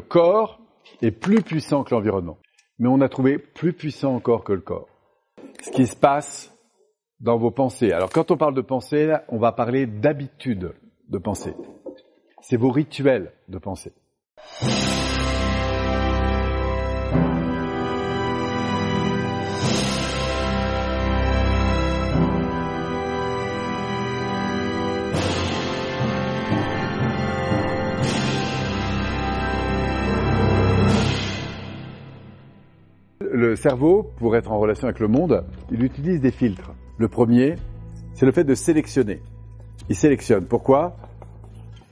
Le corps est plus puissant que l'environnement, mais on a trouvé plus puissant encore que le corps. Ce qui se passe dans vos pensées. Alors quand on parle de pensée, on va parler d'habitude de pensée. C'est vos rituels de pensée. Le cerveau, pour être en relation avec le monde, il utilise des filtres. Le premier, c'est le fait de sélectionner. Il sélectionne. Pourquoi?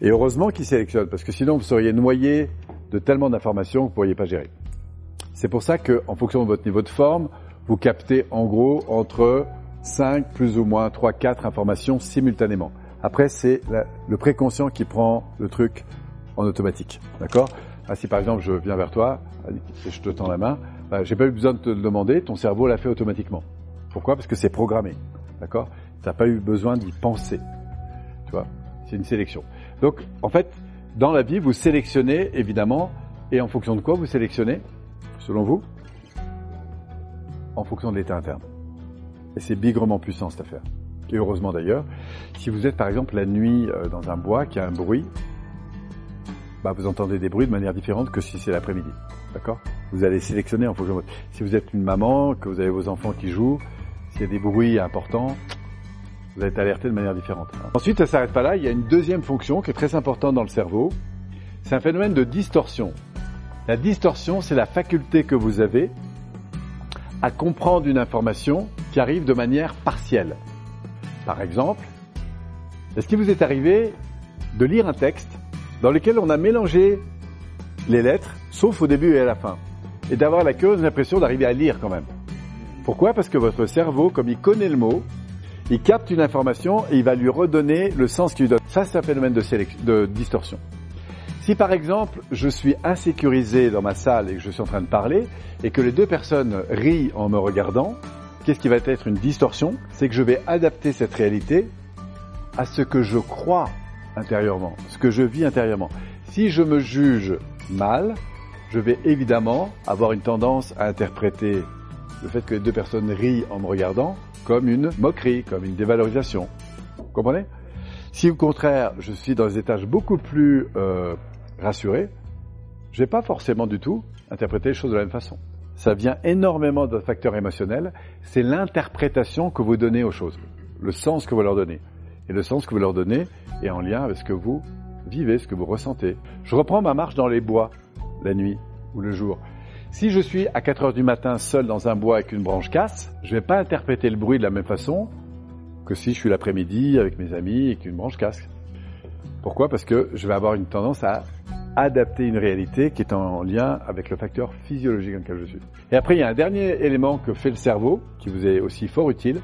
Et heureusement qu'il sélectionne, parce que sinon vous seriez noyé de tellement d'informations que vous ne pourriez pas gérer. C'est pour ça qu'en fonction de votre niveau de forme, vous captez en gros entre 5 plus ou moins 3, 4 informations simultanément. Après, c'est le préconscient qui prend le truc en automatique. D'accord? Ah, Si par exemple je viens vers toi et je te tends la main, bah, j'ai pas eu besoin de te le demander, ton cerveau l'a fait automatiquement. Pourquoi? Parce que c'est programmé. D'accord? Tu n'as pas eu besoin d'y penser. Tu vois? C'est une sélection. Donc, en fait, dans la vie, vous sélectionnez, évidemment, et en fonction de quoi vous sélectionnez, selon vous? En fonction de l'état interne. Et c'est bigrement puissant cette affaire. Et heureusement d'ailleurs, si vous êtes par exemple la nuit euh, dans un bois qui a un bruit, bah, vous entendez des bruits de manière différente que si c'est l'après-midi. D'accord? Vous allez sélectionner en fonction de votre... Si vous êtes une maman, que vous avez vos enfants qui jouent, s'il y a des bruits importants, vous allez être alerté de manière différente. Ensuite, ça ne s'arrête pas là, il y a une deuxième fonction qui est très importante dans le cerveau. C'est un phénomène de distorsion. La distorsion, c'est la faculté que vous avez à comprendre une information qui arrive de manière partielle. Par exemple, est-ce qu'il vous est arrivé de lire un texte dans lequel on a mélangé les lettres, sauf au début et à la fin, et d'avoir la curieuse impression d'arriver à lire quand même. Pourquoi? Parce que votre cerveau, comme il connaît le mot, il capte une information et il va lui redonner le sens qu'il lui donne. Ça, c'est un phénomène de, de distorsion. Si par exemple, je suis insécurisé dans ma salle et que je suis en train de parler, et que les deux personnes rient en me regardant, qu'est-ce qui va être une distorsion? C'est que je vais adapter cette réalité à ce que je crois intérieurement, ce que je vis intérieurement. Si je me juge mal, je vais évidemment avoir une tendance à interpréter le fait que les deux personnes rient en me regardant comme une moquerie, comme une dévalorisation. Vous comprenez? Si au contraire, je suis dans des étages beaucoup plus euh, rassurés, je vais pas forcément du tout interpréter les choses de la même façon. Ça vient énormément d'un facteur émotionnel, c'est l'interprétation que vous donnez aux choses, le sens que vous leur donnez. Et le sens que vous leur donnez est en lien avec ce que vous vivez, ce que vous ressentez. Je reprends ma marche dans les bois, la nuit ou le jour. Si je suis à 4 heures du matin seul dans un bois avec une branche casse, je ne vais pas interpréter le bruit de la même façon que si je suis l'après-midi avec mes amis et qu'une branche casse. Pourquoi? Parce que je vais avoir une tendance à adapter une réalité qui est en lien avec le facteur physiologique dans lequel je suis. Et après, il y a un dernier élément que fait le cerveau, qui vous est aussi fort utile,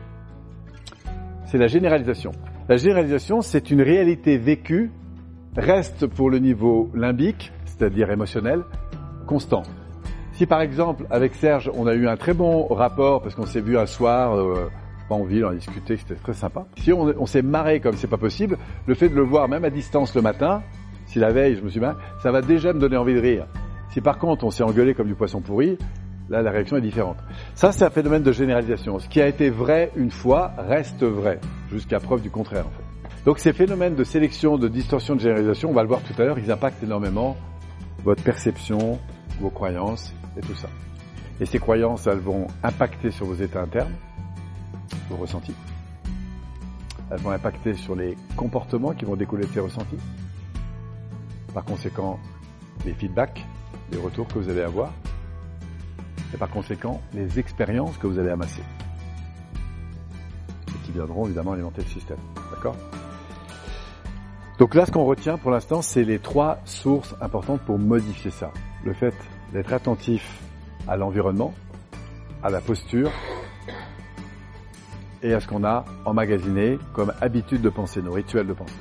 c'est la généralisation. La généralisation, c'est une réalité vécue, reste pour le niveau limbique, c'est-à-dire émotionnel, constant. Si par exemple, avec Serge, on a eu un très bon rapport parce qu'on s'est vu un soir, euh, en ville, on a discuté, c'était très sympa. Si on, s'est marré comme c'est pas possible, le fait de le voir même à distance le matin, si la veille je me suis marré, ça va déjà me donner envie de rire. Si par contre on s'est engueulé comme du poisson pourri, là la réaction est différente. Ça c'est un phénomène de généralisation. Ce qui a été vrai une fois reste vrai, jusqu'à preuve du contraire en fait. Donc ces phénomènes de sélection, de distorsion, de généralisation, on va le voir tout à l'heure, ils impactent énormément votre perception, vos croyances et tout ça. Et ces croyances, elles vont impacter sur vos états internes, vos ressentis. Elles vont impacter sur les comportements qui vont découler de ces ressentis. Par conséquent, les feedbacks, les retours que vous allez avoir. Et par conséquent, les expériences que vous allez amasser. Et qui viendront évidemment alimenter le système. D'accord? Donc là, ce qu'on retient pour l'instant, c'est les trois sources importantes pour modifier ça. Le fait d'être attentif à l'environnement, à la posture et à ce qu'on a emmagasiné comme habitude de penser, nos rituels de pensée.